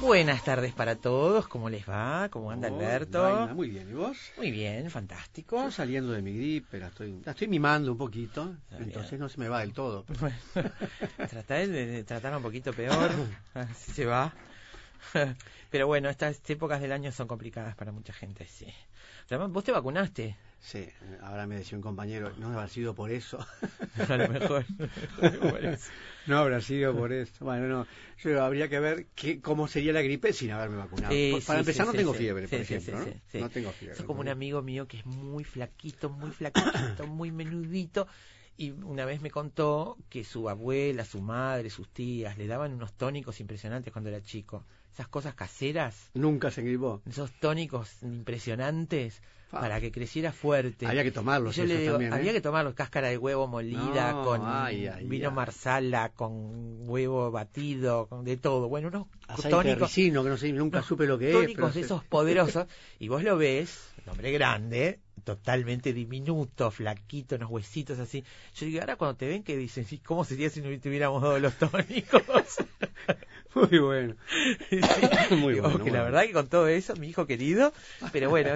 Buenas tardes para todos, ¿cómo les va? ¿Cómo anda Alberto? muy bien, ¿y vos? Muy bien, fantástico. Estoy saliendo de mi gripe, la estoy, la estoy mimando un poquito, entonces no se me va del todo. Pero... Tratar de, tratar un poquito peor, así se va. Pero bueno, estas épocas del año son complicadas para mucha gente, sí. ¿Vos te vacunaste? Sí, ahora me decía un compañero, no habrá sido por eso. A lo mejor. no habrá sido por eso. Bueno, no, yo habría que ver qué, cómo sería la gripe sin haberme vacunado. Para empezar, no tengo fiebre, por ejemplo. ¿no? no tengo fiebre. Es como un amigo mío que es muy flaquito, muy flaquito, muy menudito. Y una vez me contó que su abuela, su madre, sus tías le daban unos tónicos impresionantes cuando era chico. Esas cosas caseras. Nunca se gripó. Esos tónicos impresionantes para que creciera fuerte. Había que tomarlos. Yo le digo, también, ¿eh? había que tomarlos, cáscara de huevo molida, con vino marsala, con huevo batido, con de todo. Bueno, unos tónicos. que no sé, nunca supe lo que tónicos de esos poderosos. y vos lo ves, un hombre grande, totalmente diminuto, flaquito, unos huesitos así. Yo digo, ahora cuando te ven, que dicen? ¿Cómo sería si no tuviéramos dado los tónicos? Muy bueno. Muy bueno. Que la verdad que con todo eso, mi hijo querido, pero bueno,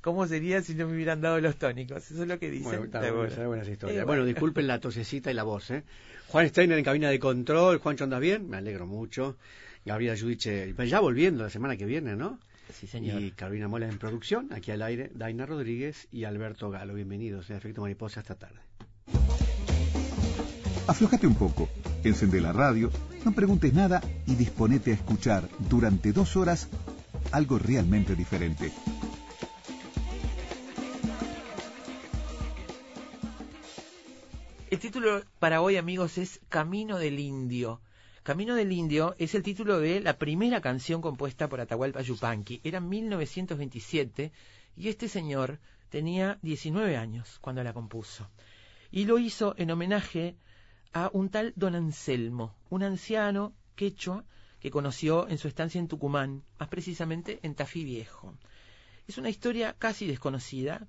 ¿cómo sería si no me hubieran dado los tónicos? Eso es lo que dicen. Bueno, buenas historias. bueno, disculpen la tosecita y la voz, ¿eh? Juan Steiner en cabina de control. Juancho, ¿andas bien? Me alegro mucho. Gabriela Yudiche, ya volviendo la semana que viene, ¿no? Sí, señor. Y Carolina Mola en producción, aquí al aire, Daina Rodríguez y Alberto Galo. Bienvenidos en Efecto Mariposa esta tarde. Aflójate un poco, encende la radio, no preguntes nada y disponete a escuchar durante dos horas algo realmente diferente. El título para hoy, amigos, es Camino del Indio. Camino del Indio es el título de la primera canción compuesta por Atahualpa Yupanqui. Era 1927 y este señor tenía 19 años cuando la compuso. Y lo hizo en homenaje a un tal don Anselmo, un anciano quechua que conoció en su estancia en Tucumán, más precisamente en Tafí Viejo. Es una historia casi desconocida,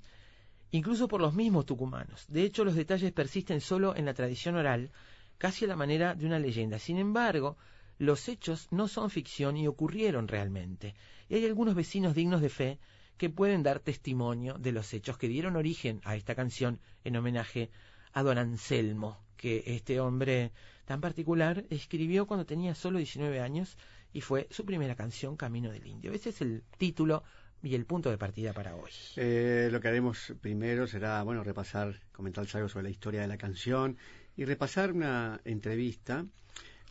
incluso por los mismos tucumanos. De hecho, los detalles persisten solo en la tradición oral, casi a la manera de una leyenda. Sin embargo, los hechos no son ficción y ocurrieron realmente. Y hay algunos vecinos dignos de fe que pueden dar testimonio de los hechos que dieron origen a esta canción en homenaje a don Anselmo, que este hombre tan particular escribió cuando tenía solo 19 años y fue su primera canción, Camino del Indio. Ese es el título y el punto de partida para hoy. Eh, lo que haremos primero será, bueno, repasar, comentar algo sobre la historia de la canción y repasar una entrevista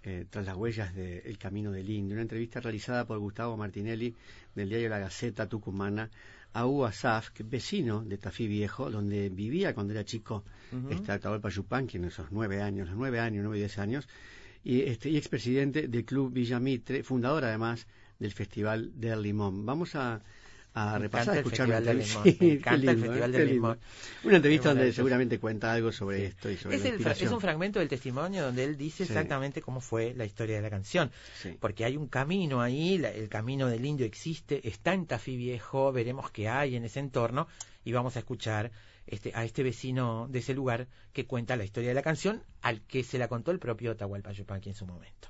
eh, tras las huellas de El Camino del Indio, una entrevista realizada por Gustavo Martinelli del diario La Gaceta Tucumana a Hugo Asaf, vecino de Tafí Viejo, donde vivía cuando era chico, uh -huh. está Atahualpa Yupanqui en esos nueve años, los nueve años, nueve y diez años, y, este, y expresidente del Club Villamitre, fundador además del Festival del Limón. Vamos a, a repasar, a escuchar una entrevista. Sí, Me encanta el Festival del Limón. Una entrevista donde seguramente cuenta algo sobre sí. esto y sobre es la el, inspiración. Es un fragmento del testimonio donde él dice Sí. exactamente cómo fue la historia de la canción. Porque hay un camino ahí, la- el camino del indio existe, está en Tafí Viejo, veremos qué hay en ese entorno y vamos a escuchar este, a este vecino de ese lugar que cuenta la historia de la canción al que se la contó el propio Atahualpa Yupanqui en su momento.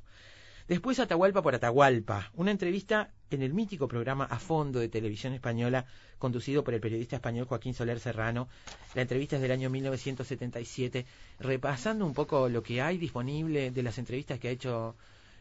Después Atahualpa por Atahualpa, una entrevista en el mítico programa A Fondo de Televisión Española, conducido por el periodista español Joaquín Soler Serrano. La entrevista es del año 1977, repasando un poco lo que hay disponible de las entrevistas que ha hecho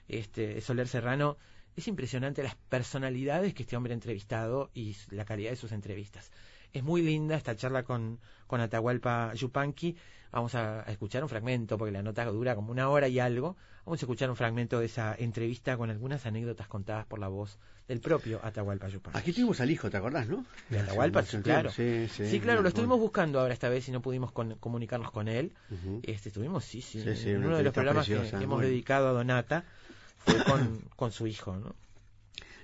este, Soler Serrano. Es impresionante las personalidades que este hombre ha entrevistado y la calidad de sus entrevistas. Es muy linda esta charla con, con Atahualpa Yupanqui. Vamos a, a escuchar un fragmento, porque la nota dura como una hora y algo. Vamos a escuchar un fragmento de esa entrevista con algunas anécdotas contadas por la voz del propio Atahualpa Yupanqui. Aquí tuvimos al hijo, ¿te acordás, no? De Atahualpa, un claro. Sí, sí, Sí, claro, lo estuvimos buscando ahora esta vez y no pudimos con- comunicarnos con él. Este, estuvimos, sí, sí, Sí, sí, en uno de los programas que- preciosa, que, hemos dedicado a Donata fue con, con su hijo, ¿no?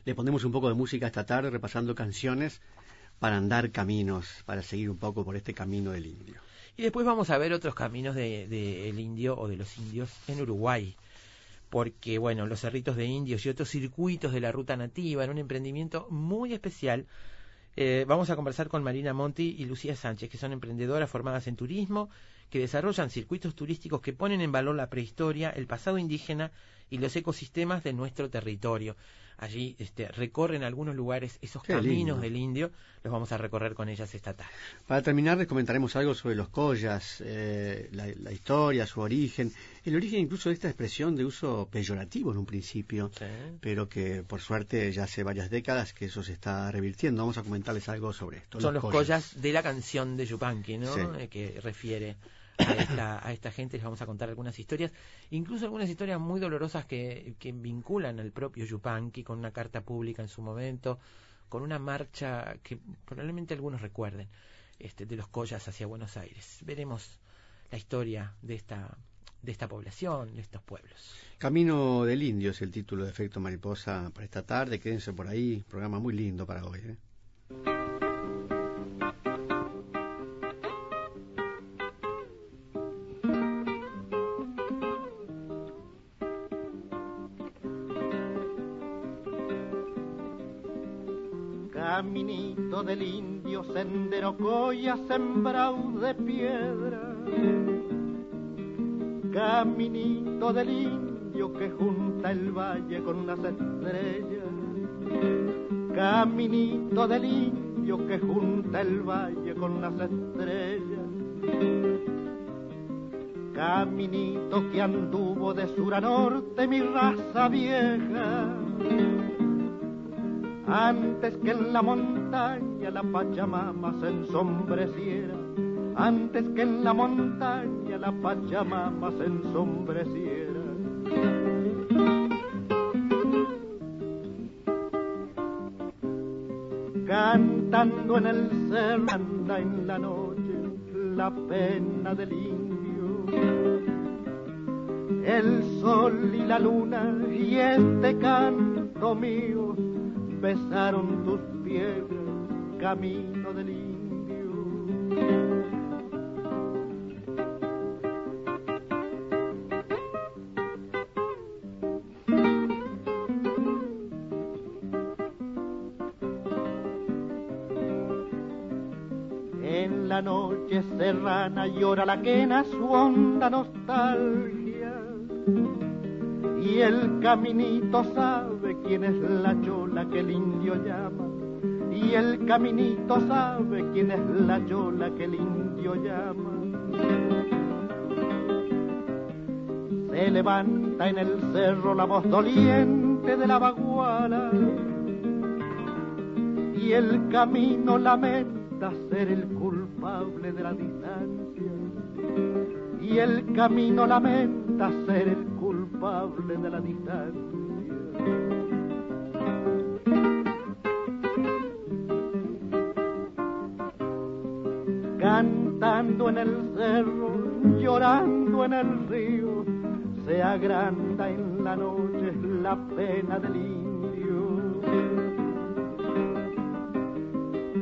Le ponemos un poco de música esta tarde, repasando canciones para andar caminos, para seguir un poco por este camino del indio. Y después vamos a ver otros caminos del de, indio o de los indios en Uruguay. Porque, bueno, los cerritos de indios y otros circuitos de la ruta nativa, en un emprendimiento muy especial. Eh, vamos a conversar con Marina Monti y Lucía Sánchez, que son emprendedoras formadas en turismo, que desarrollan circuitos turísticos que ponen en valor la prehistoria, el pasado indígena y los ecosistemas de nuestro territorio. Allí este, recorren algunos lugares esos Qué caminos lindo. del indio, los vamos a recorrer con ellas esta tarde. Para terminar, les comentaremos algo sobre los collas, eh, la, la historia, su origen, el origen incluso de esta expresión de uso peyorativo en un principio, pero que por suerte ya hace varias décadas que eso se está revirtiendo. Vamos a comentarles algo sobre esto. Son los collas de la canción de Yupanqui, ¿no? Sí. Eh, que refiere a esta, gente. Les vamos a contar algunas historias, incluso algunas historias muy dolorosas que, que vinculan al propio Yupanqui con una carta pública en su momento, con una marcha que probablemente algunos recuerden, este, de los collas hacia Buenos Aires. Veremos la historia de esta de esta población, de estos pueblos. Camino del Indio es el título de Efecto Mariposa para esta tarde. Quédense por ahí, programa muy lindo para hoy. ¿eh? Del indio, sendero coya sembrado de piedra. Caminito del indio que junta el valle con las estrellas. Caminito del indio que junta el valle con las estrellas. Caminito que anduvo de sur a norte mi raza vieja antes que en la montaña la Pachamama se ensombreciera, antes que en la montaña la Pachamama se ensombreciera. Cantando en el cerro anda en la noche la pena del indio el sol y la luna y este canto mío besaron tus piedras, camino del indio. En la noche serrana llora la quena su honda nostalgia y el caminito sabe quién es la chora que el indio llama. Y el caminito sabe quién es la chola que el indio llama. Se levanta en el cerro la voz doliente de la baguala y el camino lamenta ser el culpable de la distancia y el camino lamenta ser el culpable de la distancia. Cantando en el cerro, llorando en el río, se agranda en la noche la pena del indio.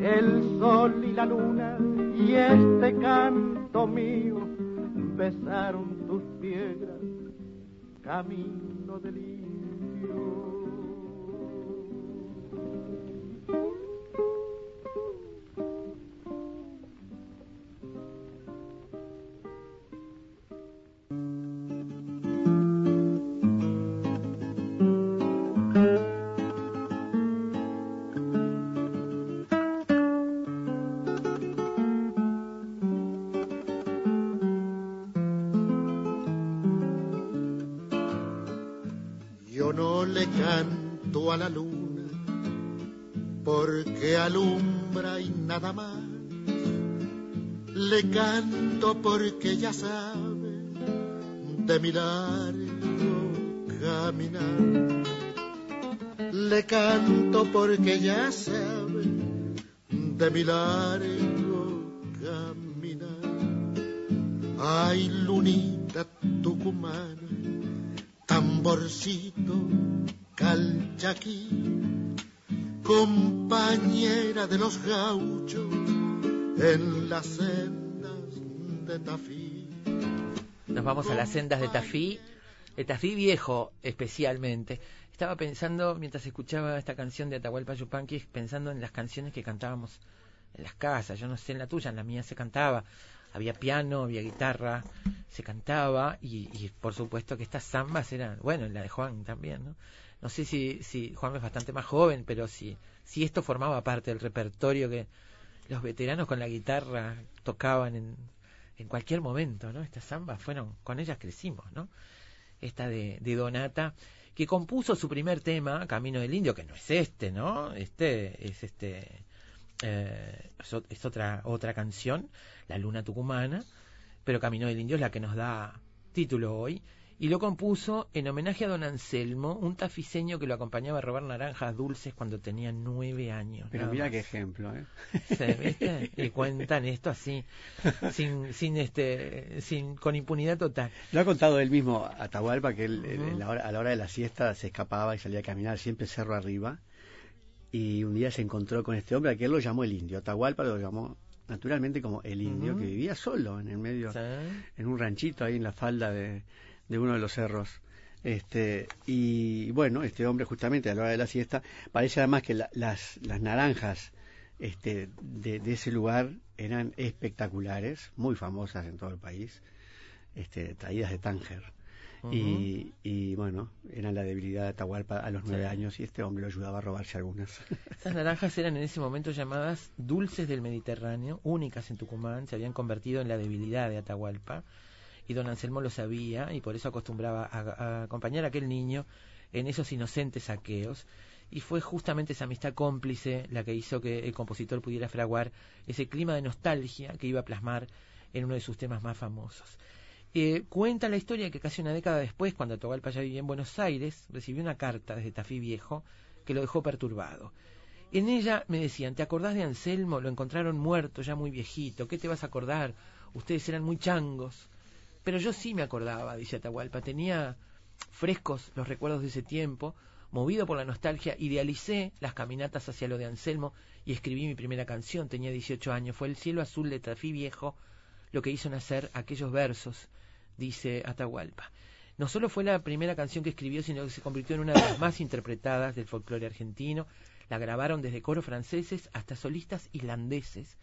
El sol y la luna y este canto mío besaron tus piedras, camino del indio. Yo no le canto a la luna porque alumbra y nada más. Le canto porque ya sabe de mi largo caminar. Le canto porque ya sabe de mi largo caminar. Ay, lunita tucumana tamborcito calchaquí, compañera de los gauchos en las sendas de Tafí. Nos vamos a las sendas de Tafí, de Tafí viejo especialmente. Estaba pensando, mientras escuchaba esta canción de Atahualpa Yupanqui, pensando en las canciones que cantábamos en las casas. Yo no sé en la tuya, en la mía se cantaba. Había piano, había guitarra, se cantaba y, por supuesto que estas zambas eran, bueno, en la de Juan también, ¿no? No sé si, si Juan es bastante más joven, pero si, si esto formaba parte del repertorio que los veteranos con la guitarra tocaban en, en cualquier momento, ¿no? Estas zambas fueron, con ellas crecimos, ¿no? Esta de, de Donata, que compuso su primer tema, Camino del Indio, que no es este, ¿no? Este es este eh, es, ot- es otra otra canción, La Luna Tucumana, pero Camino del Indio es la que nos da título hoy. Y lo compuso en homenaje a don Anselmo, un tafiseño que lo acompañaba a robar naranjas dulces cuando tenía nueve años. Pero mira más. qué ejemplo, ¿eh? ¿viste? Y cuentan esto así, sin, sin este, sin, con impunidad total. Lo ha contado él mismo Atahualpa que él, en la hora- a la hora de la siesta se escapaba y salía a caminar siempre cerro arriba y un día se encontró con este hombre a que él lo llamó el indio. Atahualpa lo llamó naturalmente como el indio que vivía solo en el medio, Sí. en un ranchito ahí en la falda de, de uno de los cerros. Este, y bueno, este hombre justamente a la hora de la siesta, parece además que la- las, las naranjas este, de, de ese lugar eran espectaculares, muy famosas en todo el país, este, traídas de Tánger. Y, y, bueno, eran la debilidad de Atahualpa a los nueve Sí. años y este hombre lo ayudaba a robarse algunas. Estas naranjas eran en ese momento llamadas dulces del Mediterráneo, únicas en Tucumán, se habían convertido en la debilidad de Atahualpa y don Anselmo lo sabía y por eso acostumbraba a, a acompañar a aquel niño en esos inocentes saqueos y fue justamente esa amistad cómplice la que hizo que el compositor pudiera fraguar ese clima de nostalgia que iba a plasmar en uno de sus temas más famosos. Eh, cuenta la historia que casi una década después, cuando Atahualpa ya vivía en Buenos Aires, recibió una carta desde Tafí Viejo que lo dejó perturbado. En ella me decían, ¿te acordás de Anselmo? Lo encontraron muerto, ya muy viejito. ¿Qué te vas a acordar? Ustedes eran muy changos. Pero yo sí me acordaba, dice Atahualpa. Tenía frescos los recuerdos de ese tiempo. Movido por la nostalgia, idealicé las caminatas hacia lo de Anselmo y escribí mi primera canción. Tenía 18 años. Fue el cielo azul de Tafí Viejo lo que hizo nacer aquellos versos, dice Atahualpa. No solo fue la primera canción que escribió, sino que se convirtió en una de las más interpretadas del folclore argentino. La grabaron desde coros franceses hasta solistas islandeses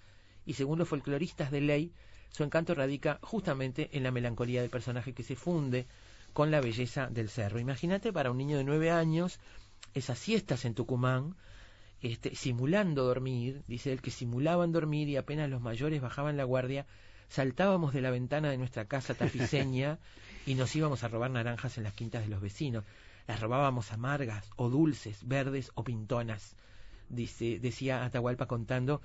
y según los folcloristas de ley, su encanto radica justamente en la melancolía del personaje que se funde con la belleza del cerro. Imagínate para un niño de nueve años esas siestas en Tucumán, este, simulando dormir, dice él que simulaban dormir y apenas los mayores bajaban la guardia, saltábamos de la ventana de nuestra casa tafiseña y nos íbamos a robar naranjas en las quintas de los vecinos. Las robábamos amargas o dulces, verdes o pintonas, dice, decía Atahualpa contando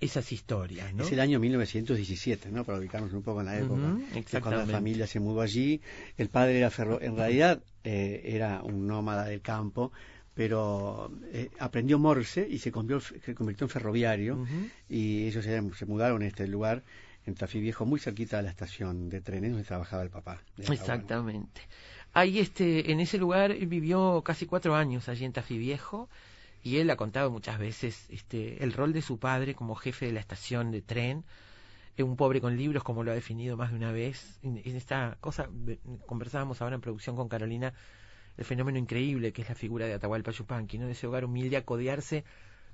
esas historias. ¿no? Es el año 1917, ¿no? Para ubicarnos un poco en la época. cuando la familia se mudó allí. El padre era ferro... En realidad eh, era un nómada del campo, pero eh, aprendió Morse y se convirtió, se convirtió en ferroviario. Y ellos se, mudaron a este lugar en Tafí Viejo, muy cerquita de la estación de trenes donde trabajaba el papá. Exactamente. Ahí este, en ese lugar vivió casi cuatro años allí en Tafí Viejo y él ha contado muchas veces este, el rol de su padre como jefe de la estación de tren, un pobre con libros, como lo ha definido más de una vez. En, esta cosa, conversábamos ahora en producción con Carolina, el fenómeno increíble que es la figura de Atahualpa Yupanqui, ¿no? de ese hogar humilde a codearse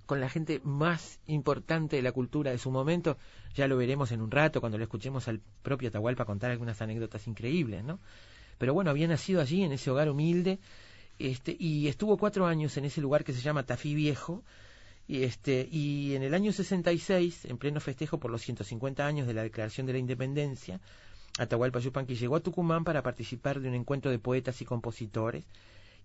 con la gente más importante de la cultura de su momento. Ya lo veremos en un rato cuando le escuchemos al propio Atahualpa contar algunas anécdotas increíbles, ¿no? Pero bueno, había nacido allí, en ese hogar humilde, este, y estuvo cuatro años en ese lugar que se llama Tafí Viejo, y, este, y en el año 66, en pleno festejo por los 150 años de la Declaración de la Independencia, Atahualpa Yupanqui llegó a Tucumán para participar de un encuentro de poetas y compositores,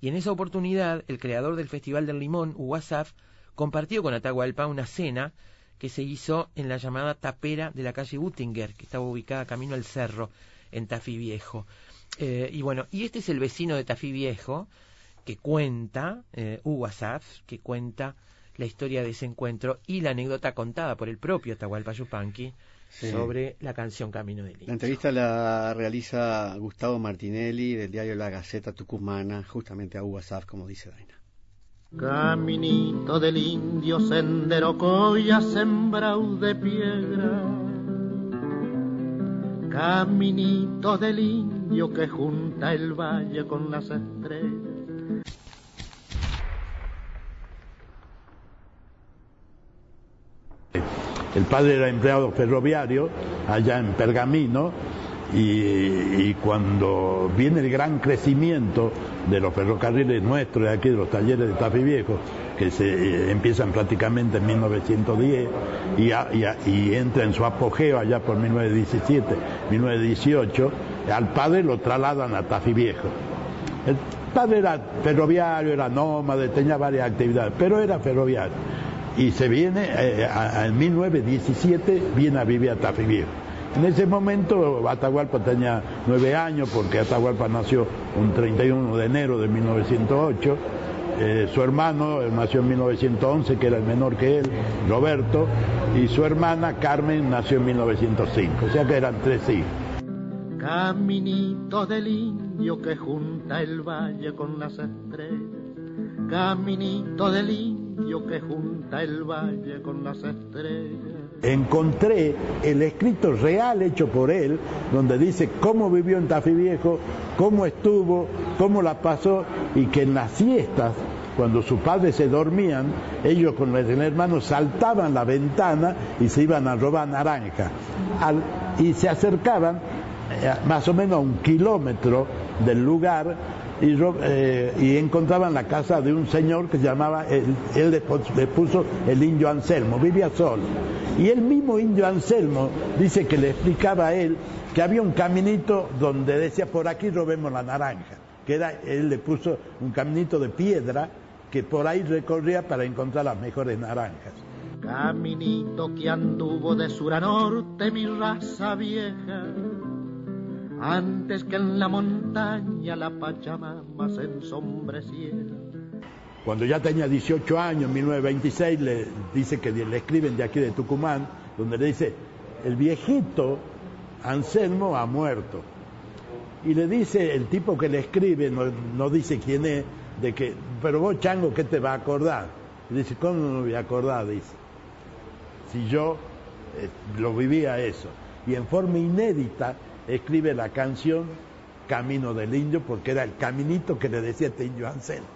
y en esa oportunidad el creador del Festival del Limón, Uwasaf, compartió con Atahualpa una cena que se hizo en la llamada tapera de la calle Buttinger, que estaba ubicada camino al cerro, en Tafí Viejo. Eh, y bueno, y este es el vecino de Tafí Viejo, que cuenta, eh, que cuenta la historia de ese encuentro y la anécdota contada por el propio Atahualpa Yupanqui sobre la canción Camino del Indio. La entrevista la realiza Gustavo Martinelli del diario La Gaceta Tucumana, justamente a UASAF, como dice Daina. Caminito del indio, sendero coya sembrado de piedra. Caminito del indio que junta el valle con las estrellas El padre era empleado ferroviario allá en Pergamino y, cuando viene el gran crecimiento de los ferrocarriles nuestros, de aquí de los talleres de Tafí Viejo, que se eh, empiezan prácticamente en 1910 y, entra en su apogeo allá por 1917, 1918, al padre lo trasladan a Tafí Viejo. El padre era ferroviario, era nómade, tenía varias actividades, pero era ferroviario y se viene, eh, en 1917 viene a vivir a Tafí Viejo. En ese momento Atahualpa tenía nueve años porque Atahualpa nació un 31 de enero de 1908. Eh, su hermano nació en 1911, que era el menor que él, Roberto, y su hermana Carmen nació en 1905, o sea que eran tres hijos. Caminito del indio que junta el valle con las estrellas, caminito del indio que junta el valle con las estrellas. Encontré el escrito real hecho por él, donde dice cómo vivió en Tafí Viejo, cómo estuvo, cómo la pasó, y que en las siestas, cuando sus padres se dormían, ellos con los hermanos saltaban la ventana y se iban a robar naranja. y se acercaban eh, más o menos a un kilómetro del lugar y, eh, y, encontraban la casa de un señor que se llamaba, él, le, puso el indio Anselmo, vivía solo. Y el mismo indio Anselmo dice que le explicaba a él que había un caminito donde decía, por aquí robemos la naranja, que él le puso un caminito de piedra que por ahí recorría para encontrar las mejores naranjas. Caminito que anduvo de sur a norte mi raza vieja antes que en la montaña la Pachamama se ensombreciera. Cuando ya tenía 18 años, en 1926, le dice que le escriben de aquí de Tucumán, donde le dice, el viejito Anselmo ha muerto. Y le dice, el tipo que le escribe, no, dice quién es, de que, pero vos chango, ¿qué te va a acordar? Y dice, ¿cómo no me voy a acordar? Dice, si yo eh, lo vivía eso. Y en forma inédita escribe la canción Camino del Indio porque era el caminito que le decía este indio Anselmo.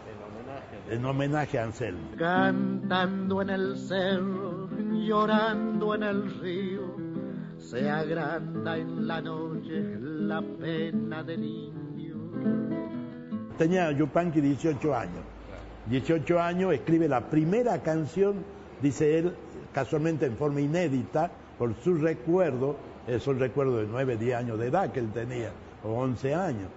En homenaje a Anselmo. Cantando en el cerro llorando en el río, se agranda en la noche la pena del indio. Tenía Yupanqui 18 años. 18 años, escribe la primera canción, dice él, casualmente en forma inédita, por su recuerdo, es un recuerdo de 9, 10 años de edad que él tenía, o 11 años.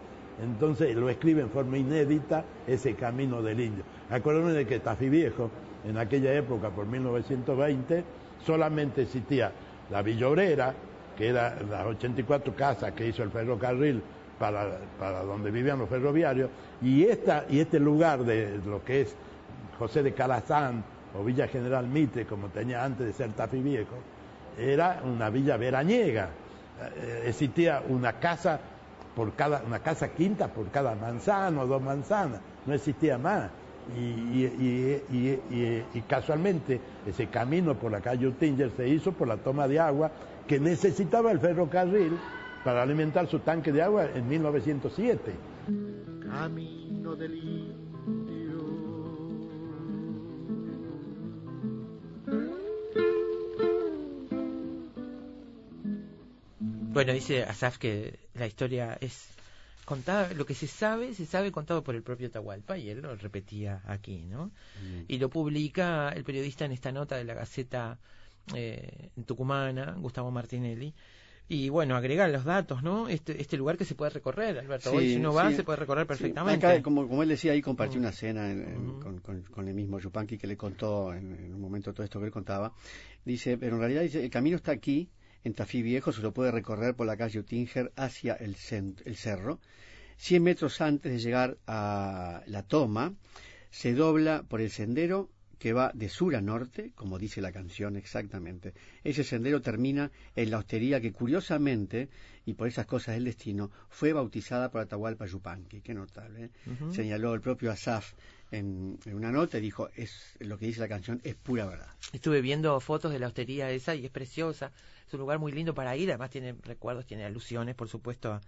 Entonces lo escribe en forma inédita ese camino del indio. Acuérdense de que Tafí Viejo, en aquella época, por 1920, solamente existía la Villa Obrera, que era las 84 casas que hizo el ferrocarril para, para donde vivían los ferroviarios, y, esta, y este lugar de lo que es José de Calazán o Villa General Mitre, como tenía antes de ser Tafí Viejo, era una villa veraniega. Eh, existía una casa por cada, una casa quinta por cada manzana o dos manzanas, no existía más. Y, y, y, y, casualmente ese camino por la calle Utinger se hizo por la toma de agua que necesitaba el ferrocarril para alimentar su tanque de agua en 1907. Camino del Bueno, dice Asaf que la historia es contada, lo que se sabe, se sabe contado por el propio Tahualpa y él lo repetía aquí, ¿no? Mm. Y lo publica el periodista en esta nota de la Gaceta eh, tucumana, Gustavo Martinelli. Y bueno, agregar los datos, ¿no? Este, este lugar que se puede recorrer, Alberto. Sí, Hoy si uno va, sí. se puede recorrer Sí, perfectamente. acá, como, como él decía, ahí compartí Mm. una cena en- en- Ujú. con, con- con el mismo Yupanqui que le contó en, en un momento todo esto que él contaba. Dice, pero en realidad dice, el camino está aquí, en Tafí Viejo, se lo puede recorrer por la calle Utinger hacia el, cerro. 100 metros antes de llegar a la toma, se dobla por el sendero que va de sur a norte, como dice la canción exactamente. Ese sendero termina en la hostería que curiosamente, y por esas cosas del destino, fue bautizada por Atahualpa Yupanqui. Qué notable. ¿eh? Señaló el propio Asaf en, en una nota y dijo, es lo que dice la canción es pura verdad. Estuve viendo fotos de la hostería esa y es preciosa. Es un lugar muy lindo para ir. Además tiene recuerdos, tiene alusiones, por supuesto, a,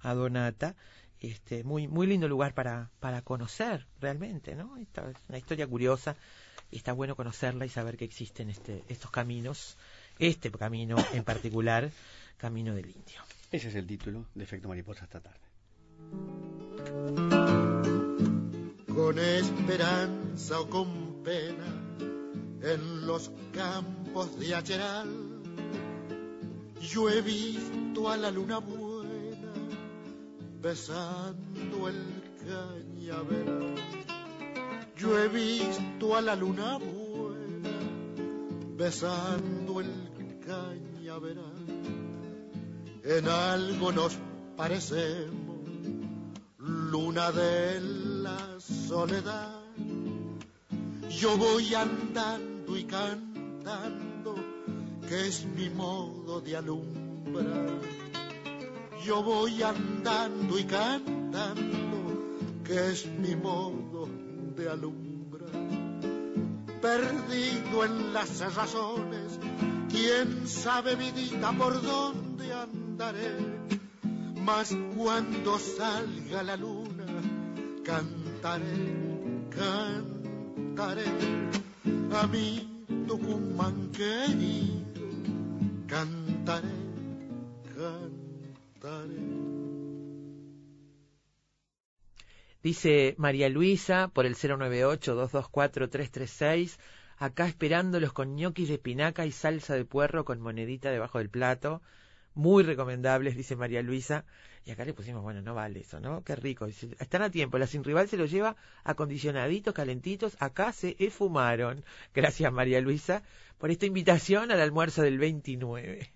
a Donata. Este, muy, muy lindo lugar para, para conocer realmente, ¿no? Esta es una historia curiosa y está bueno conocerla y saber que existen este, estos caminos, este camino en particular, Camino del Indio. Ese es el título de Efecto Mariposa esta tarde. con esperanza o con pena en los campos de Acheral. Yo he visto a la luna buena besando el cañaveral. Yo he visto a la luna buena besando el cañaveral. En algo nos parecemos luna de la soledad. Yo voy andando y cantando, que es mi modo de alumbrar. Yo voy andando y cantando, que es mi modo de alumbrar. Perdido en las razones, quién sabe vidita por dónde andaré mas cuando salga la luna cantaré, cantaré a mi Tucumán querido, cantaré, cantaré. Dice María Luisa por el 098-224-336, acá esperándolos con ñoquis de espinaca y salsa de puerro con monedita debajo del plato. Muy recomendables, dice María Luisa. Y acá le pusimos, bueno, no vale eso, ¿no? Qué rico. Dice, están a tiempo, la sin rival se los lleva acondicionaditos, calentitos. Acá se esfumaron. Gracias, María Luisa, por esta invitación al almuerzo del 29.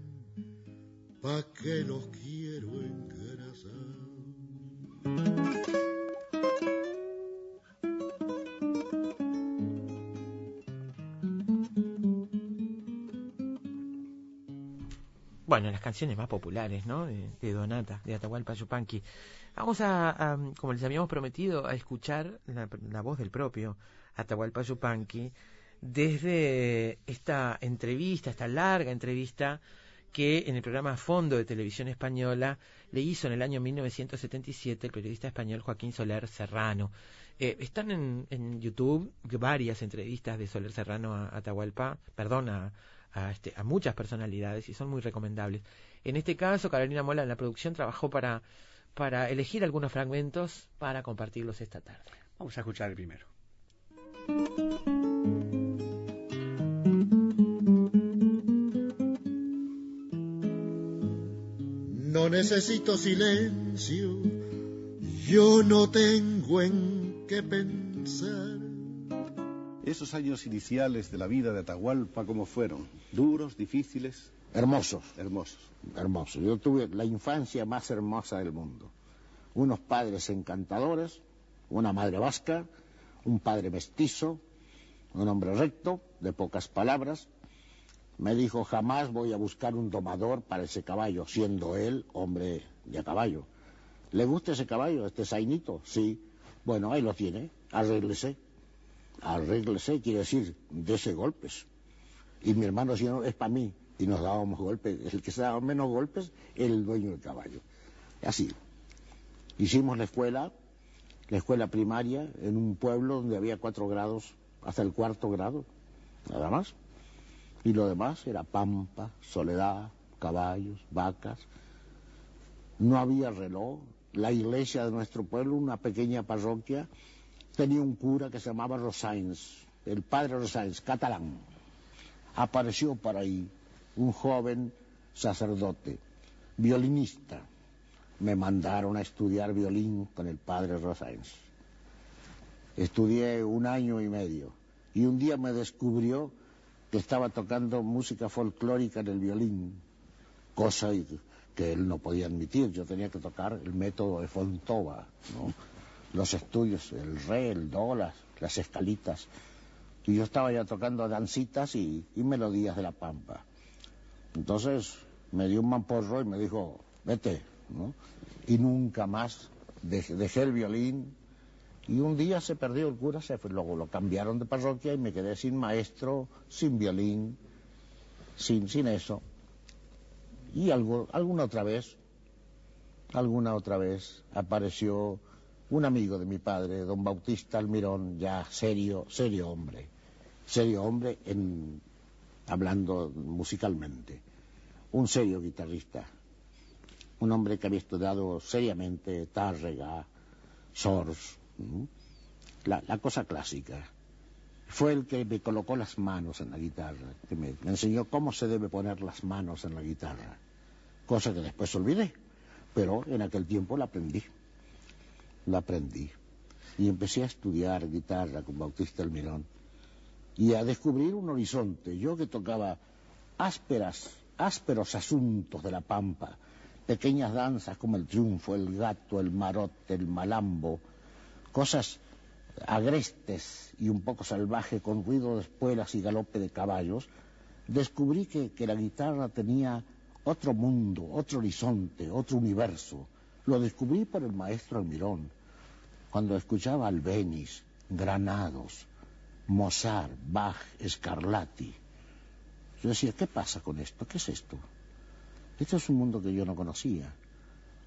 pa' que los quiero engrasar. Bueno, las canciones más populares, ¿no? De, Donata, de Atahualpa Yupanqui. Vamos a, como les habíamos prometido, a escuchar la, la voz del propio Atahualpa Yupanqui desde esta entrevista, esta larga entrevista que en el programa Fondo de Televisión Española le hizo en el año 1977 el periodista español Joaquín Soler Serrano. Eh, están en, YouTube varias entrevistas de Soler Serrano a Atahualpa, perdón, a, este, a muchas personalidades y son muy recomendables. En este caso, Carolina Mola en la producción trabajó para, para elegir algunos fragmentos para compartirlos esta tarde. Vamos a escuchar el primero. No necesito silencio, yo no tengo en qué pensar. Esos años iniciales de la vida de Atahualpa, ¿cómo fueron? ¿Duros, difíciles? Hermosos. Hermosos. Hermosos. Yo tuve la infancia más hermosa del mundo. Unos padres encantadores, una madre vasca, un padre mestizo, un hombre recto, de pocas palabras, me dijo, jamás voy a buscar un domador para ese caballo, siendo él hombre de caballo. ¿Le gusta ese caballo, este zainito? Sí. Bueno, ahí lo tiene, arréglese. Arréglese quiere decir, dese golpes. Y mi hermano decía, no, es para mí. Y nos dábamos golpes. El que se daba menos golpes, el dueño del caballo. Así. Hicimos la escuela, la escuela primaria, en un pueblo donde había cuatro grados, hasta el cuarto grado, nada más. Y lo demás era pampa, soledad, caballos, vacas. No había reloj. La iglesia de nuestro pueblo, una pequeña parroquia, tenía un cura que se llamaba Rosains, el padre Rosains, catalán. Apareció por ahí un joven sacerdote, violinista. Me mandaron a estudiar violín con el padre Rosains. Estudié un año y medio y un día me descubrió que estaba tocando música folclórica en el violín, cosa que él no podía admitir. Yo tenía que tocar el método de Fontova, los estudios, el re, el do, las, escalitas. Y yo estaba ya tocando dancitas y, melodías de la pampa. Entonces me dio un mamporro y me dijo, vete, Y nunca más dejé el violín y un día se perdió el cura, se fue, luego lo cambiaron de parroquia y me quedé sin maestro, sin violín, sin, sin eso. Y algo, alguna otra vez, alguna otra vez apareció un amigo de mi padre, don Bautista Almirón, ya serio, serio hombre, serio hombre en, hablando musicalmente, un serio guitarrista, un hombre que había estudiado seriamente Tárrega, Sors, la, cosa clásica. Fue el que me colocó las manos en la guitarra, que me, enseñó cómo se debe poner las manos en la guitarra, cosa que después olvidé, pero en aquel tiempo la aprendí, la aprendí. Y empecé a estudiar guitarra con Bautista Almirón y a descubrir un horizonte. Yo que tocaba ásperas, ásperos asuntos de la pampa, pequeñas danzas como el triunfo, el gato, el marote, el malambo, cosas agrestes y un poco salvaje con ruido de espuelas y galope de caballos, descubrí que, la guitarra tenía otro mundo, otro horizonte, otro universo. Lo descubrí por el maestro Almirón, cuando escuchaba Albeniz, Granados, Mozart, Bach, Scarlatti. Yo decía, ¿qué pasa con esto? ¿Qué es esto? Esto es un mundo que yo no conocía.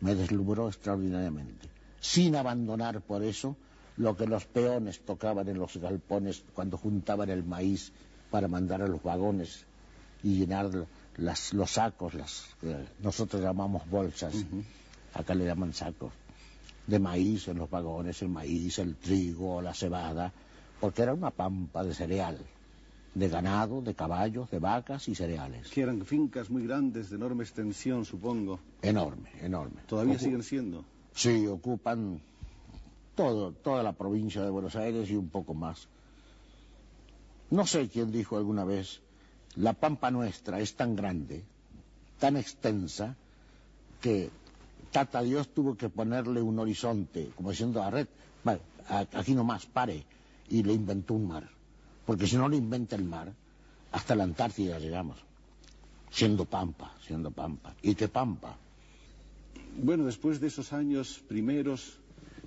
Me deslumbró extraordinariamente sin abandonar por eso lo que los peones tocaban en los galpones cuando juntaban el maíz para mandar a los vagones y llenar las, los sacos, las, eh, nosotros llamamos bolsas, acá le llaman sacos, de maíz en los vagones, el maíz, el trigo, la cebada, porque era una pampa de cereal, de ganado, de caballos, de vacas y cereales. Que eran fincas muy grandes, de enorme extensión, supongo. Enorme, enorme. ¿Todavía Ocu- siguen siendo? Sí, ocupan todo, toda la provincia de Buenos Aires y un poco más. No sé quién dijo alguna vez, la pampa nuestra es tan grande, tan extensa, que Tata Dios tuvo que ponerle un horizonte, como diciendo a red, "Va, a- aquí nomás, pare, y le inventó un mar. Porque si no le inventa el mar, hasta la Antártida llegamos, siendo pampa, siendo pampa. ¿Y qué pampa? Bueno, después de esos años primeros,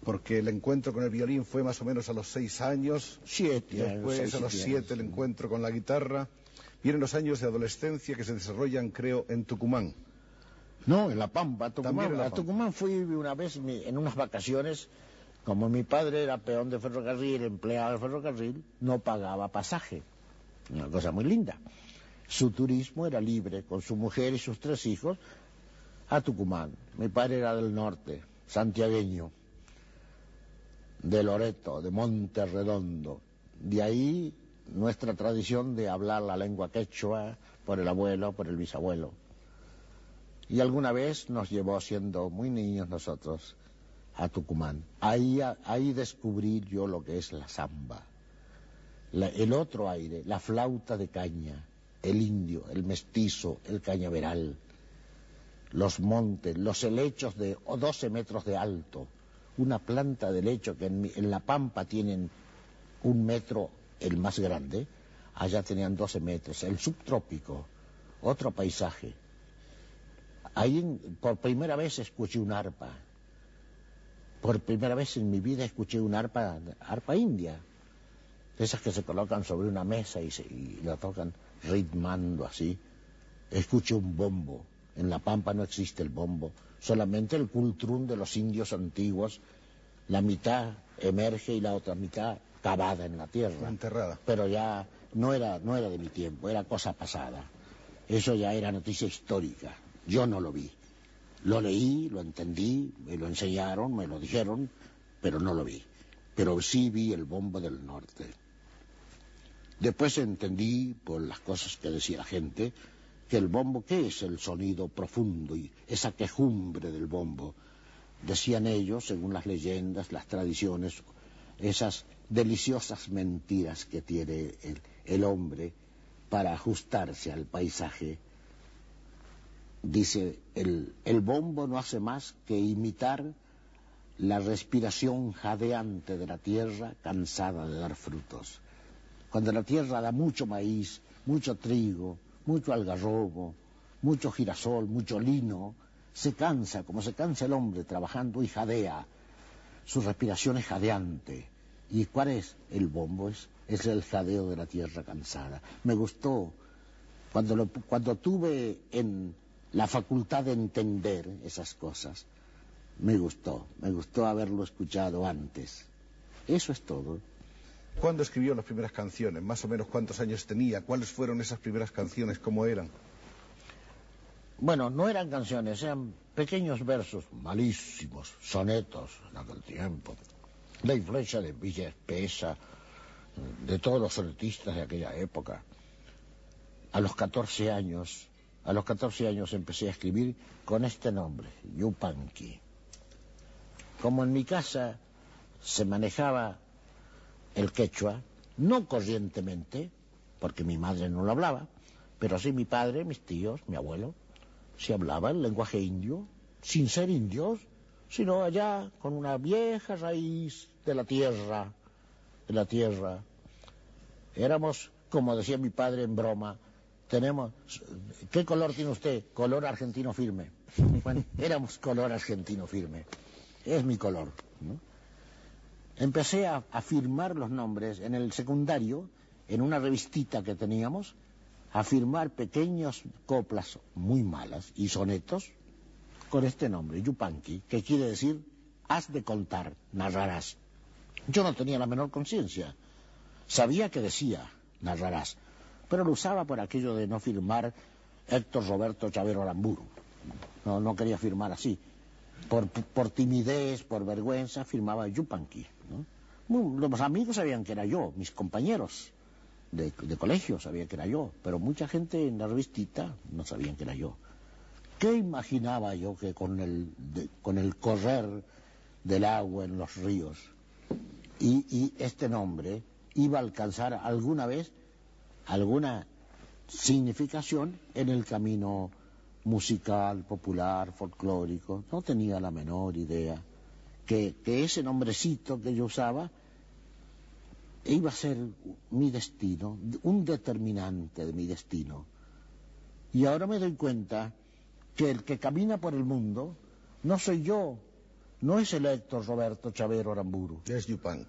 porque el encuentro con el violín fue más o menos a los seis años, Siete, después seis, a los siete siete el encuentro con la guitarra, vienen los años de adolescencia que se desarrollan, creo, en Tucumán. No, en La Pampa, a Tucumán. También en La a Pampa. Tucumán fui una vez en unas vacaciones, como mi padre era peón de ferrocarril, empleado de ferrocarril, no pagaba pasaje. Una cosa muy linda. Su turismo era libre, con su mujer y sus tres hijos, a Tucumán. Mi padre era del norte, santiagueño, de Loreto, de Monte Redondo. De ahí nuestra tradición de hablar la lengua quechua por el abuelo, por el bisabuelo. Y alguna vez nos llevó siendo muy niños nosotros a Tucumán. Ahí, ahí descubrí yo lo que es la samba, la- el otro aire, la flauta de caña, el indio, el mestizo, el cañaveral, los montes, los helechos de o 12 metros de alto, una planta de helecho que en, en La Pampa tienen un metro el más grande, allá tenían 12 metros, el subtrópico, otro paisaje. Ahí por primera vez escuché un arpa. Por primera vez en mi vida escuché un arpa, arpa india. Esas que se colocan sobre una mesa y, se, y la tocan ritmando así. Escuché un bombo. En La Pampa no existe el bombo. Solamente el cultrún de los indios antiguos. La mitad emerge y la otra mitad cavada en la tierra Enterrada. pero ya no era, no era de mi tiempo, era cosa pasada. Eso ya era noticia histórica. Yo no lo vi. Lo leí, lo entendí, me lo enseñaron, me lo dijeron, pero no lo vi. Pero sí vi el bombo del norte. Después entendí, por las cosas que decía la gente, que el bombo, ¿qué es el sonido profundo y esa quejumbre del bombo? Decían ellos, según las leyendas, las tradiciones, esas deliciosas mentiras que tiene el, hombre para ajustarse al paisaje. Dice, el, el bombo no hace más que imitar la respiración jadeante de la tierra cansada de dar frutos. Cuando la tierra da mucho maíz, mucho trigo, mucho algarrobo, mucho girasol, mucho lino, se cansa, como se cansa el hombre trabajando y jadea. Su respiración es jadeante. ¿Y cuál es? El bombo es, es el jadeo de la tierra cansada. Me gustó cuando, lo- cuando tuve en la facultad de entender esas cosas. Me gustó, me gustó haberlo escuchado antes. Eso es todo. ¿Cuándo escribió las primeras canciones? Más o menos cuántos años tenía, cuáles fueron esas primeras canciones, cómo eran. Bueno, no eran canciones, eran pequeños versos, malísimos, sonetos en aquel tiempo. La influencia de Villa Espesa, de todos los sonetistas de aquella época. A los 14 años, a los 14 años empecé a escribir con este nombre, Yupanqui. Como en mi casa se manejaba el quechua, no corrientemente, porque mi madre no lo hablaba, pero sí mi padre, mis tíos, mi abuelo, se hablaba el lenguaje indio, sin ser indios, sino allá con una vieja raíz de la tierra, de la tierra. Éramos, como decía mi padre en broma, tenemos, ¿qué color tiene usted? Color argentino firme. Éramos color argentino firme. Es mi color. Empecé a, firmar los nombres en el secundario, en una revistita que teníamos, a firmar pequeñas coplas muy malas y sonetos con este nombre, Yupanqui, que quiere decir has de contar, narrarás. Yo no tenía la menor conciencia. Sabía que decía narrarás, pero lo usaba por aquello de no firmar Héctor Roberto Chavero Aramburu. No, no quería firmar así. Por, por timidez, por vergüenza, firmaba Yupanqui. Los amigos sabían que era yo, mis compañeros de, de colegio sabían que era yo, pero mucha gente en la revistita no sabían que era yo. ¿Qué imaginaba yo que con el, de- con el correr del agua en los ríos y, y este nombre iba a alcanzar alguna vez alguna significación en el camino musical, popular, folclórico? No tenía la menor idea que, que ese nombrecito que yo usaba iba a ser mi destino, un determinante de mi destino. Y ahora me doy cuenta que el que camina por el mundo no soy yo, no es el Héctor Roberto Chavero Aramburu. Es Yupanqui.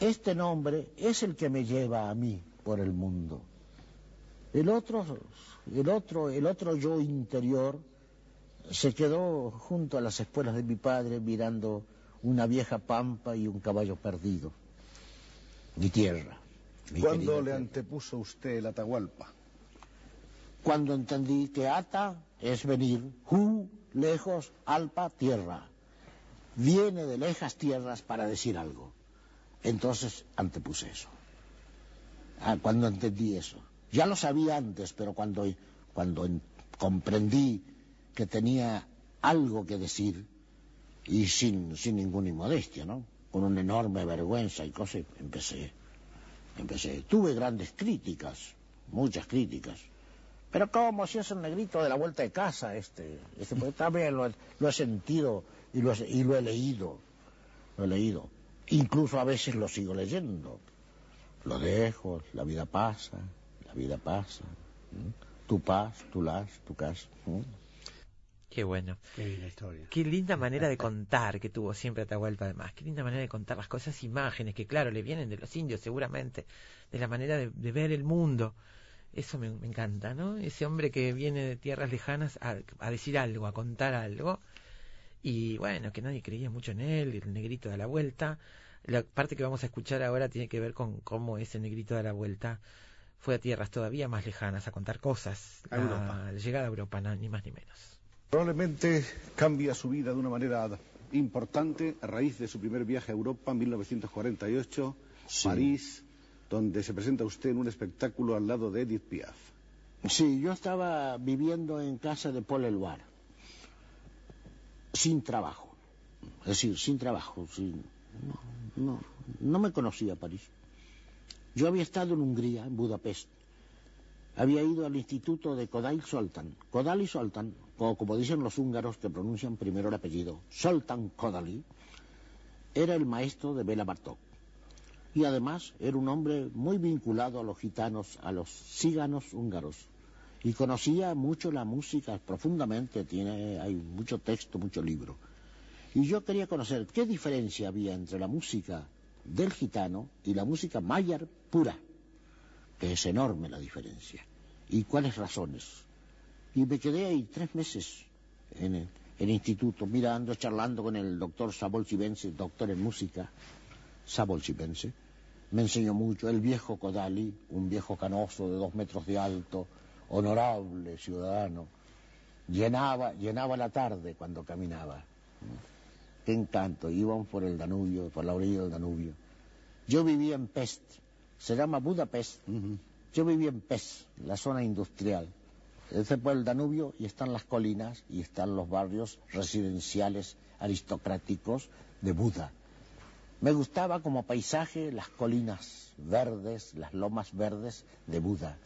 Este nombre es el que me lleva a mí por el mundo. El otro, el otro, el otro yo interior se quedó junto a las espuelas de mi padre mirando una vieja pampa y un caballo perdido. Mi tierra. mi ¿Cuándo le antepuso usted el Atahualpa? Cuando entendí que ata es venir, hu, lejos, alpa, tierra. Viene de lejas tierras para decir algo. Entonces antepuse eso. Ah, cuando entendí eso. Ya lo sabía antes, pero cuando, cuando en- comprendí que tenía algo que decir, y sin, sin ninguna inmodestia, ¿no? Con una enorme vergüenza y cosas, empecé. Empecé. Tuve grandes críticas, muchas críticas. Pero ¿cómo si es el negrito de la vuelta de casa este? este pues, también lo, he- lo he sentido y lo, he- y lo he leído. Lo he leído. Incluso a veces lo sigo leyendo. Lo dejo, la vida pasa, la vida pasa. ¿m? Tu paz, tu las, tu casa. Qué bueno. Qué linda historia. Qué linda manera de contar que tuvo siempre Atahualpa además. Qué linda manera de contar las cosas, imágenes que claro, le vienen de los indios seguramente, de la manera de, de ver el mundo. Eso me, me encanta, ¿no? Ese hombre que viene de tierras lejanas a, a decir algo, a contar algo. Y bueno, que nadie creía mucho en él, el negrito de la vuelta. La parte que vamos a escuchar ahora tiene que ver con cómo ese negrito de la vuelta fue a tierras todavía más lejanas a contar cosas. A Europa. la llegada a Europa, na- ni más ni menos. Probablemente cambia su vida de una manera importante a raíz de su primer viaje a Europa en 1948, Sí. París, donde se presenta usted en un espectáculo al lado de Edith Piaf. Sí, yo estaba viviendo en casa de Paul Eluard, sin trabajo. Es decir, sin trabajo. sin- no, no, no me conocía París. Yo había estado en Hungría, en Budapest. Había ido al instituto de Kodály Soltan. Kodály Soltan, como dicen los húngaros que pronuncian primero el apellido, Soltan Kodály, era el maestro de Bela Bartók y además era un hombre muy vinculado a los gitanos, a los ciganos húngaros. Y conocía mucho la música profundamente, tiene, hay mucho texto, mucho libro. Y yo quería conocer qué diferencia había entre la música del gitano y la música mayar pura, que es enorme la diferencia. Y cuáles razones. Y me quedé ahí tres meses en el, en el instituto, mirando, charlando con el doctor Sabol Chibense, doctor en música, Sabol Chibense. Me enseñó mucho el viejo Kodali, un viejo canoso de dos metros de alto, honorable ciudadano. Llenaba, llenaba la tarde cuando caminaba. Qué encanto, íbamos por el Danubio, por la orilla del Danubio. Yo vivía en Pest, se llama Budapest. Yo vivía en Pest, la zona industrial. Es por el Danubio y están las colinas y están los barrios residenciales aristocráticos de Buda. Me gustaba como paisaje las colinas verdes, las lomas verdes de Buda.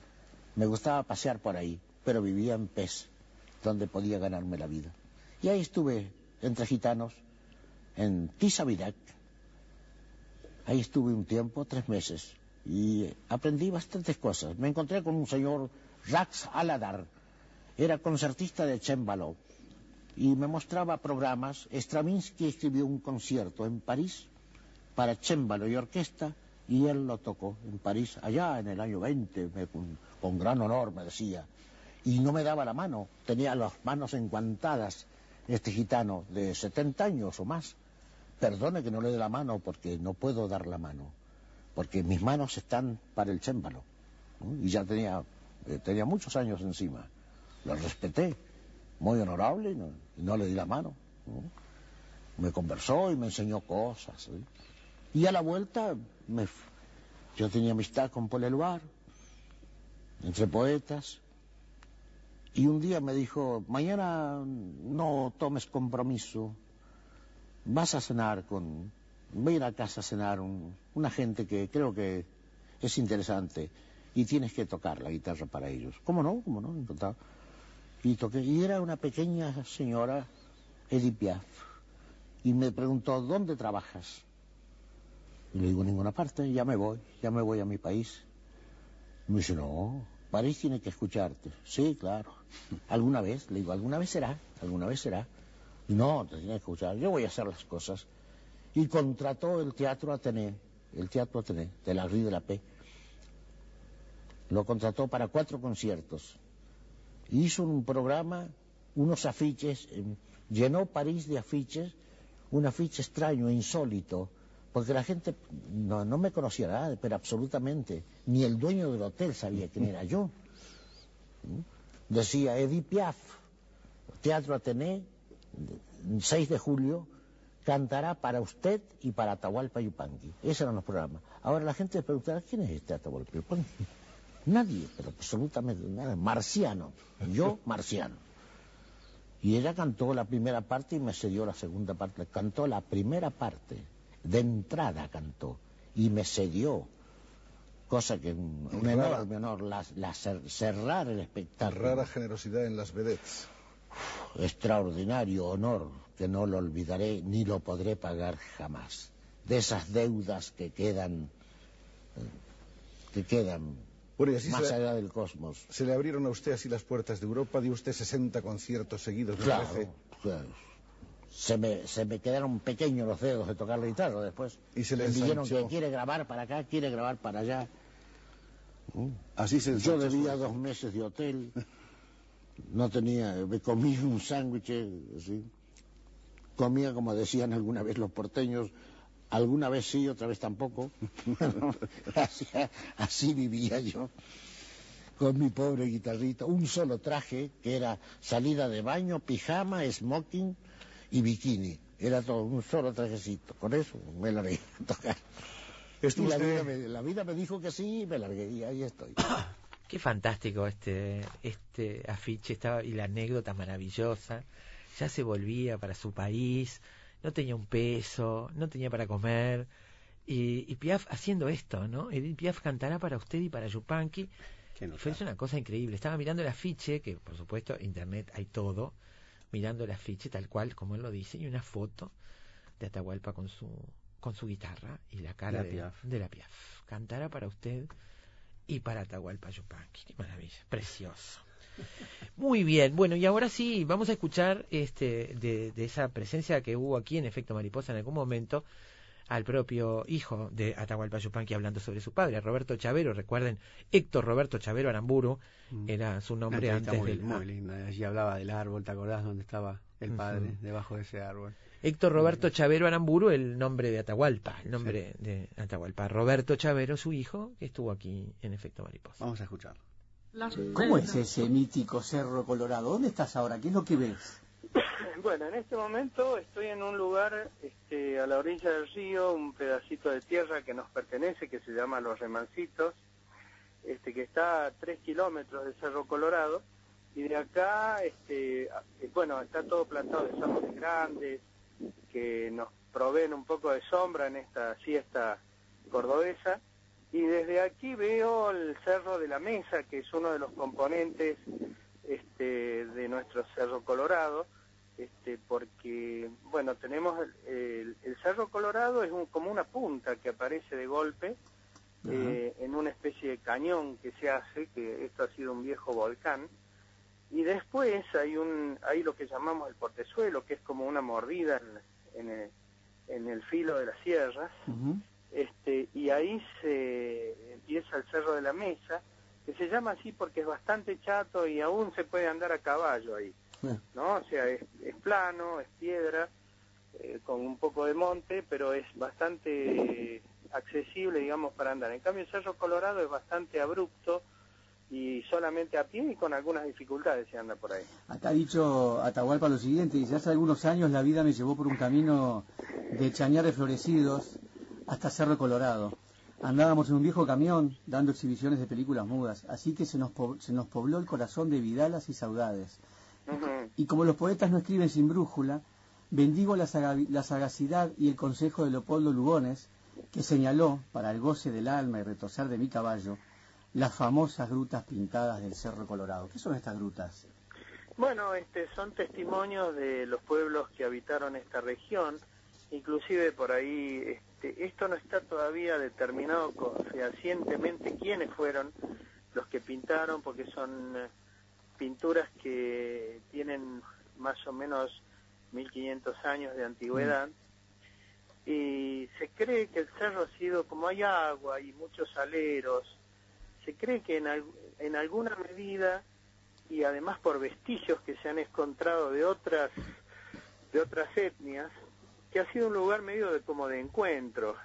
Me gustaba pasear por ahí, pero vivía en Pez, donde podía ganarme la vida. Y ahí estuve entre gitanos, en Tisavirak. Ahí estuve un tiempo, tres meses, y aprendí bastantes cosas. Me encontré con un señor, Rax Aladar, era concertista de chémbalo, y me mostraba programas. Stravinsky escribió un concierto en París para chémbalo y orquesta, y él lo tocó en París, allá en el año 20, me- con, gran honor me decía. Y no me daba la mano, tenía las manos enguantadas, este gitano de 70 años o más. Perdone que no le dé la mano porque no puedo dar la mano, porque mis manos están para el chémbalo. ¿no? Y ya tenía, eh, tenía muchos años encima. lo respeté, muy honorable, y no, le di la mano. ¿no? Me conversó y me enseñó cosas. ¿sí? Y a la vuelta, me, yo tenía amistad con Paul Eluard, entre poetas, y un día me dijo, mañana no tomes compromiso, vas a cenar con, voy a ir a casa a cenar un- una gente que creo que es interesante y tienes que tocar la guitarra para ellos. ¿Cómo no? ¿Cómo no? Encantado. Y toqué, y era una pequeña señora, Edith Piaf, y me preguntó, ¿dónde trabajas? Y le digo, ninguna parte, ya me voy, ya me voy a mi país. Me dice, no, París tiene que escucharte. Sí, claro. ¿Alguna vez? Le digo, ¿alguna vez será? ¿Alguna vez será? No, te tiene que escuchar, yo voy a hacer las cosas. Y contrató el Teatro Atené, el Teatro Atené, de la Rue de la Paix. Lo contrató para cuatro conciertos. Hizo un programa, unos afiches, llenó París de afiches, un afiche extraño, insólito, porque la gente no, no me conocía nada, pero absolutamente, ni el dueño del hotel sabía quién era yo. ¿Mm? Decía Edith Piaf, Teatro Atené, 6 de julio, cantará para usted y para Atahualpa Yupanqui. Esos eran los programas. Ahora la gente preguntará, ¿quién es este Atahualpa Yupanqui? Nadie, pero absolutamente nada. Marciano. Yo, marciano. Y ella cantó la primera parte y me cedió la segunda parte. Cantó la primera parte. De entrada cantó. Y me cedió. Cosa que un, un enorme honor. La, la cer- cerrar el espectáculo. Rara generosidad en las vedettes. extraordinario honor que no lo olvidaré ni lo podré pagar jamás. De esas deudas que quedan, eh, que quedan Bueno, y así más se, allá del cosmos. se le abrieron a usted así las puertas de Europa. Dio usted 60 conciertos seguidos, Claro, claro. Se me, se me quedaron pequeños los dedos de tocar la guitarra después. Y se le dijeron que quiere grabar para acá, quiere grabar para allá. Así se Yo debía dos meses de hotel. No tenía, me comí un sándwich, así. Comía, como decían alguna vez los porteños, alguna vez sí, otra vez tampoco. así, así vivía yo. Con mi pobre guitarrita, un solo traje, que era salida de baño, pijama, smoking y bikini. Era todo, un solo trajecito. Con eso me largué a tocar. Y la, vida me, la vida me dijo que sí y me largué y ahí estoy. Qué fantástico este, este afiche estaba, y la anécdota maravillosa. Ya se volvía para su país, no tenía un peso, no tenía para comer. Y, y Piaf haciendo esto, ¿no? Edith Piaf cantará para usted y para Yupanqui. Notable. fue una cosa increíble. Estaba mirando el afiche, que por supuesto, internet hay todo. Mirando el afiche tal cual como él lo dice, y una foto de Atahualpa con su, con su guitarra y la cara La de, de la Piaf. Cantará para usted y para Atahualpa Yupanqui. Qué maravilla, precioso. Muy bien, bueno, y ahora sí, vamos a escuchar este de, de esa presencia que hubo aquí en Efecto Mariposa en algún momento al propio hijo de Atahualpa Yupanqui hablando sobre su padre, Roberto Chavero. Recuerden, Héctor Roberto Chavero Aramburu Mm. era su nombre antes muy, del... muy linda. Allí hablaba del árbol, ¿te acordás dónde estaba el padre? Debajo de ese árbol. Héctor Roberto Chavero Aramburu, el nombre de Atahualpa, el nombre de Atahualpa. Roberto Chavero, su hijo, que estuvo aquí en Efecto Mariposa. Vamos a escucharlo. ¿Cómo es ese mítico Cerro Colorado? ¿Dónde estás ahora? ¿Qué es lo que ves? Bueno, en este momento estoy en un lugar este, a la orilla del río, un pedacito de tierra que nos pertenece, que se llama Los Remancitos, este, que está a tres kilómetros de Cerro Colorado, y de acá, este, eh, bueno, está todo plantado de árboles grandes, que nos proveen un poco de sombra en esta siesta cordobesa, y desde aquí veo el Cerro de la Mesa, que es uno de los componentes este, de nuestro Cerro Colorado, este, porque, bueno, tenemos el, Cerro Colorado, es un- como una punta que aparece de golpe eh, en una especie de cañón que se hace, que esto ha sido un viejo volcán, y después hay un hay lo que llamamos el portezuelo, que es como una mordida en, en el, en el filo de las sierras, este, y ahí se empieza el Cerro de la Mesa, que se llama así porque es bastante chato y aún se puede andar a caballo ahí, ¿no? O sea, es, es plano, es piedra, eh, con un poco de monte, pero es bastante accesible, digamos, para andar. En cambio, el Cerro Colorado es bastante abrupto y solamente a pie y con algunas dificultades se anda por ahí. Acá ha dicho Atahualpa lo siguiente, dice, hace algunos años la vida me llevó por un camino de chañares florecidos hasta Cerro Colorado. Andábamos en un viejo camión dando exhibiciones de películas mudas, así que se nos, po- se nos pobló el corazón de vidalas y saudades. Y como los poetas no escriben sin brújula, bendigo la, la sagacidad y el consejo de Leopoldo Lugones, que señaló, para el goce del alma y retosar de mi caballo, las famosas grutas pintadas del Cerro Colorado. ¿Qué son estas grutas? Bueno, este, son testimonios de los pueblos que habitaron esta región, inclusive por ahí, este, esto no está todavía determinado fehacientemente quiénes fueron los que pintaron, porque son eh, pinturas que tienen más o menos 1500 años de antigüedad, y se cree que el cerro ha sido, como hay agua y muchos aleros, se cree que en, en alguna medida y además por vestigios que se han encontrado de otras de otras etnias que ha sido un lugar medio de como de encuentro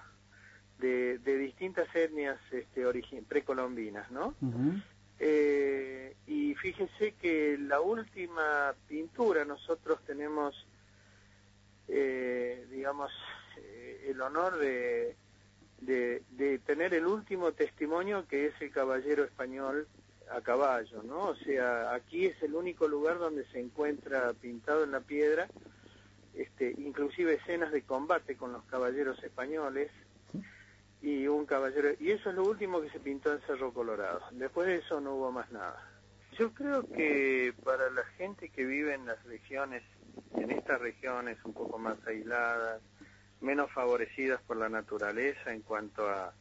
de, de distintas etnias este precolombinas no Eh, y fíjese que la última pintura nosotros tenemos eh, digamos eh, el honor de, de de tener el último testimonio que es el caballero español a caballo, ¿no? O sea, aquí es el único lugar donde se encuentra pintado en la piedra, este, inclusive escenas de combate con los caballeros españoles y un caballero y eso es lo último que se pintó en Cerro Colorado. Después de eso no hubo más nada. Yo creo que para la gente que vive en las regiones, en estas regiones un poco más aisladas, menos favorecidas por la naturaleza en cuanto a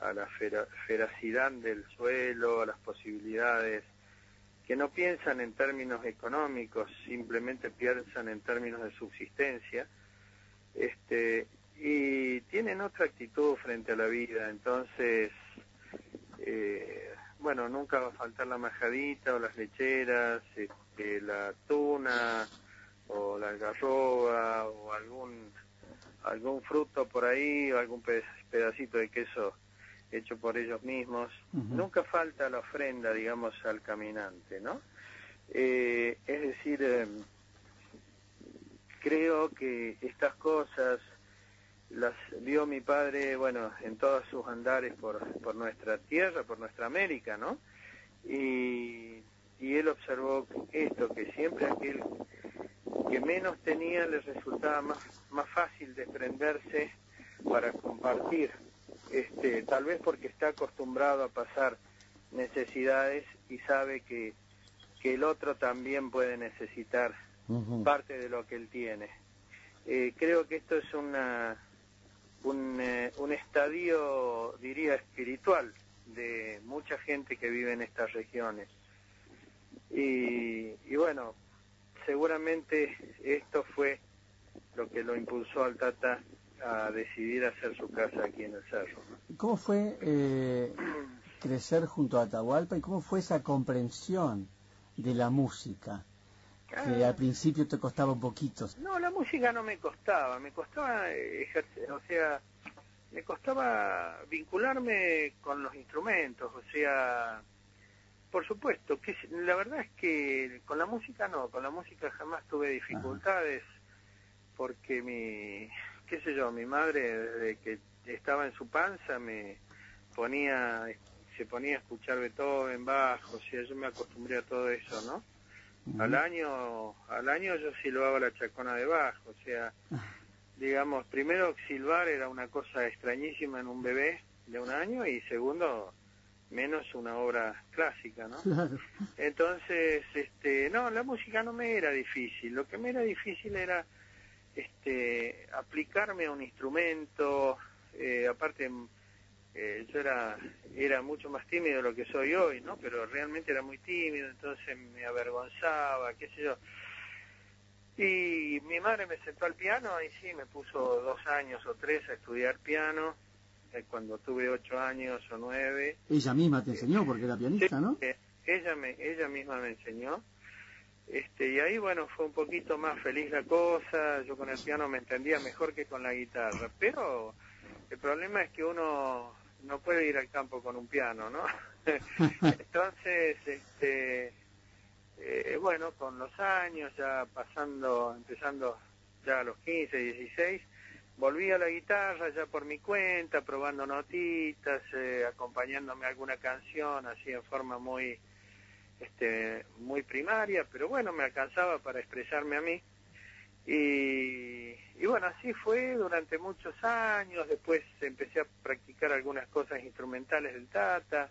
a la fera- feracidad del suelo, a las posibilidades, que no piensan en términos económicos, simplemente piensan en términos de subsistencia, este, y tienen otra actitud frente a la vida, entonces, eh, bueno, nunca va a faltar la majadita o las lecheras, este, la tuna o la algarroba o algún algún fruto por ahí o algún pe- pedacito de queso hecho por ellos mismos. Nunca falta la ofrenda, digamos, al caminante, ¿no? Eh, es decir, eh, creo que estas cosas las vio mi padre, bueno, en todos sus andares por, por nuestra tierra, por nuestra América, ¿no? Y, y él observó esto, que siempre aquel que menos tenía le resultaba más, más fácil desprenderse para compartir, este, tal vez porque está acostumbrado a pasar necesidades y sabe que, que el otro también puede necesitar parte de lo que él tiene. Eh, creo que esto es una, un, eh, un estadio, diría, espiritual de mucha gente que vive en estas regiones. Y, y bueno, seguramente esto fue lo que lo impulsó al Tata a decidir hacer su casa aquí en el cerro. ¿Cómo fue eh, crecer junto a Atahualpa y cómo fue esa comprensión de la música? Que al principio te costaba un poquito. No, la música no me costaba, me costaba ejercer, o sea, me costaba vincularme con los instrumentos, o sea, por supuesto, que la verdad es que con la música no, con la música jamás tuve dificultades, porque mi, qué sé yo, mi madre desde que estaba en su panza me ponía, se ponía a escuchar Beethoven, Bach, o sea, yo me acostumbré a todo eso, ¿no? Al año, al año yo silbaba la chacona de Bach, o sea, digamos, primero silbar era una cosa extrañísima en un bebé de un año y segundo menos una obra clásica, ¿no? Claro. Entonces, este, no, la música no me era difícil. Lo que me era difícil era, este, aplicarme a un instrumento. eh, aparte, eh, yo era, era mucho más tímido de lo que soy hoy, ¿no? Pero realmente era muy tímido, entonces me avergonzaba, qué sé yo. Y mi madre me sentó al piano y sí, me puso dos años o tres a estudiar piano. eh, cuando tuve ocho años o nueve, Ella misma te enseñó porque era pianista, ¿no? eh, ella me ella misma me enseñó este y ahí bueno fue un poquito más feliz la cosa yo con el piano me entendía mejor que con la guitarra pero el problema es que uno no puede ir al campo con un piano, ¿no? Entonces, este, eh, bueno, con los años, ya pasando, empezando ya a los 15, 16, volví a la guitarra ya por mi cuenta, probando notitas, eh, acompañándome a alguna canción, así en forma muy, este, muy primaria, pero bueno, me alcanzaba para expresarme a mí. Y, y bueno, así fue durante muchos años, después empecé a practicar algunas cosas instrumentales del Tata,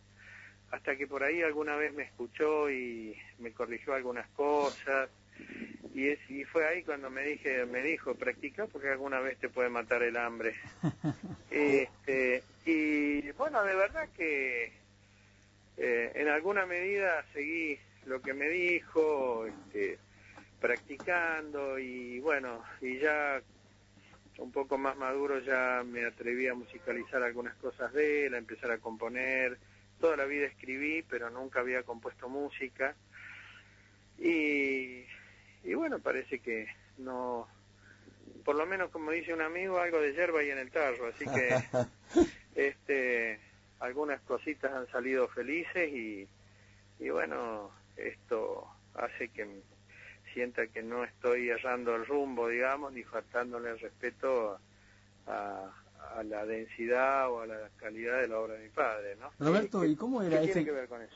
hasta que por ahí alguna vez me escuchó y me corrigió algunas cosas, y, es, y fue ahí cuando me dije me dijo practica porque alguna vez te puede matar el hambre este, y bueno de verdad que eh, en alguna medida seguí lo que me dijo este, practicando y bueno y ya un poco más maduro ya me atreví a musicalizar algunas cosas de él a empezar a componer. Toda la vida escribí pero nunca había compuesto música. Y y bueno, parece que no, por lo menos como dice un amigo, algo de hierba hay en el tarro, así que este, algunas cositas han salido felices y, y bueno, esto hace que sienta que no estoy errando el rumbo, digamos, ni faltándole el respeto a, a la densidad o a la calidad de la obra de mi padre, ¿no? Roberto, ¿y cómo era este,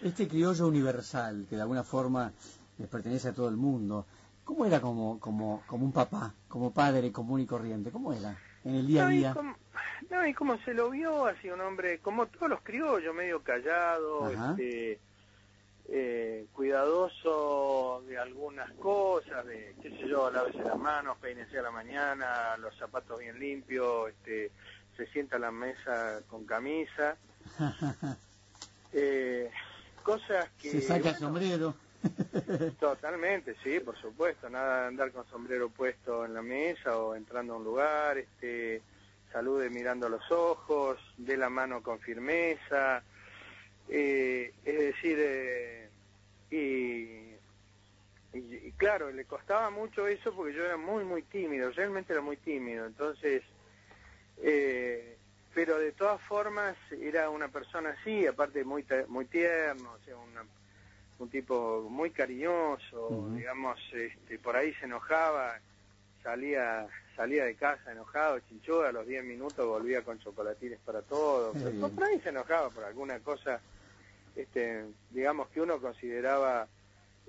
este criollo universal que de alguna forma les pertenece a todo el mundo? ¿Cómo era como, como, como un papá, como padre común y corriente? ¿Cómo era en el día a día? no, y como se lo vio, así un hombre, como todos los criollos, medio callado, este, eh, cuidadoso de algunas cosas, de, qué sé yo, lávese las manos, peínese a la mañana, los zapatos bien limpios, este, se sienta a la mesa con camisa. eh, cosas que... Se saca el sombrero. Totalmente, sí, por supuesto. Nada de andar con sombrero puesto en la mesa o entrando a un lugar, este, salude mirando los ojos, dé la mano con firmeza. Eh, es decir, eh, y, y, claro, le costaba mucho eso porque yo era muy, muy tímido, realmente era muy tímido. Entonces, eh, pero de todas formas era una persona así, aparte muy, muy tierno, o sea, una un tipo muy cariñoso, digamos, este, por ahí se enojaba, salía salía de casa enojado, chinchó, a los 10 minutos volvía con chocolatines para todos, por ahí se enojaba por alguna cosa, este, digamos que uno consideraba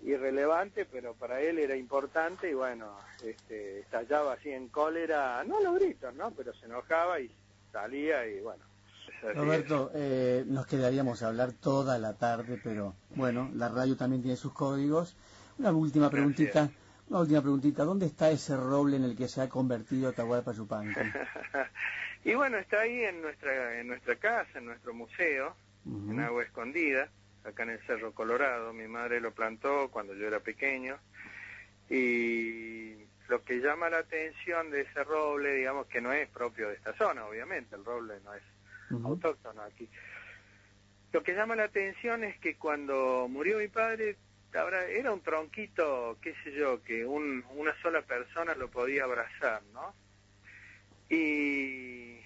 irrelevante, pero para él era importante y bueno, este, estallaba así en cólera, no los gritos, ¿no? Pero se enojaba y salía y bueno, Roberto, eh, nos quedaríamos a hablar toda la tarde, pero bueno, la radio también tiene sus códigos. Una última preguntita, una última preguntita, ¿dónde está ese roble en el que se ha convertido Atahualpa Yupanqui? y bueno, está ahí en nuestra en nuestra casa, en nuestro museo, en Agua Escondida, acá en el Cerro Colorado. Mi madre lo plantó cuando yo era pequeño y lo que llama la atención de ese roble, digamos que no es propio de esta zona, obviamente, el roble no es autóctono aquí. Lo que llama la atención es que cuando murió mi padre, era un tronquito, qué sé yo, que un, una sola persona lo podía abrazar, ¿no? Y,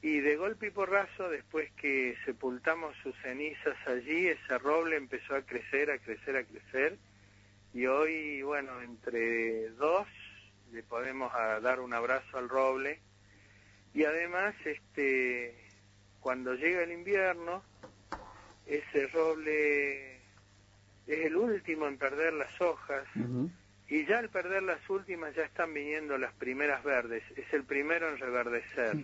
y de golpe y porrazo, después que sepultamos sus cenizas allí, ese roble empezó a crecer, a crecer, a crecer, y hoy, bueno, entre dos le podemos dar un abrazo al roble, y además este cuando llega el invierno ese roble es el último en perder las hojas. Y ya al perder las últimas ya están viniendo las primeras verdes. Es el primero en reverdecer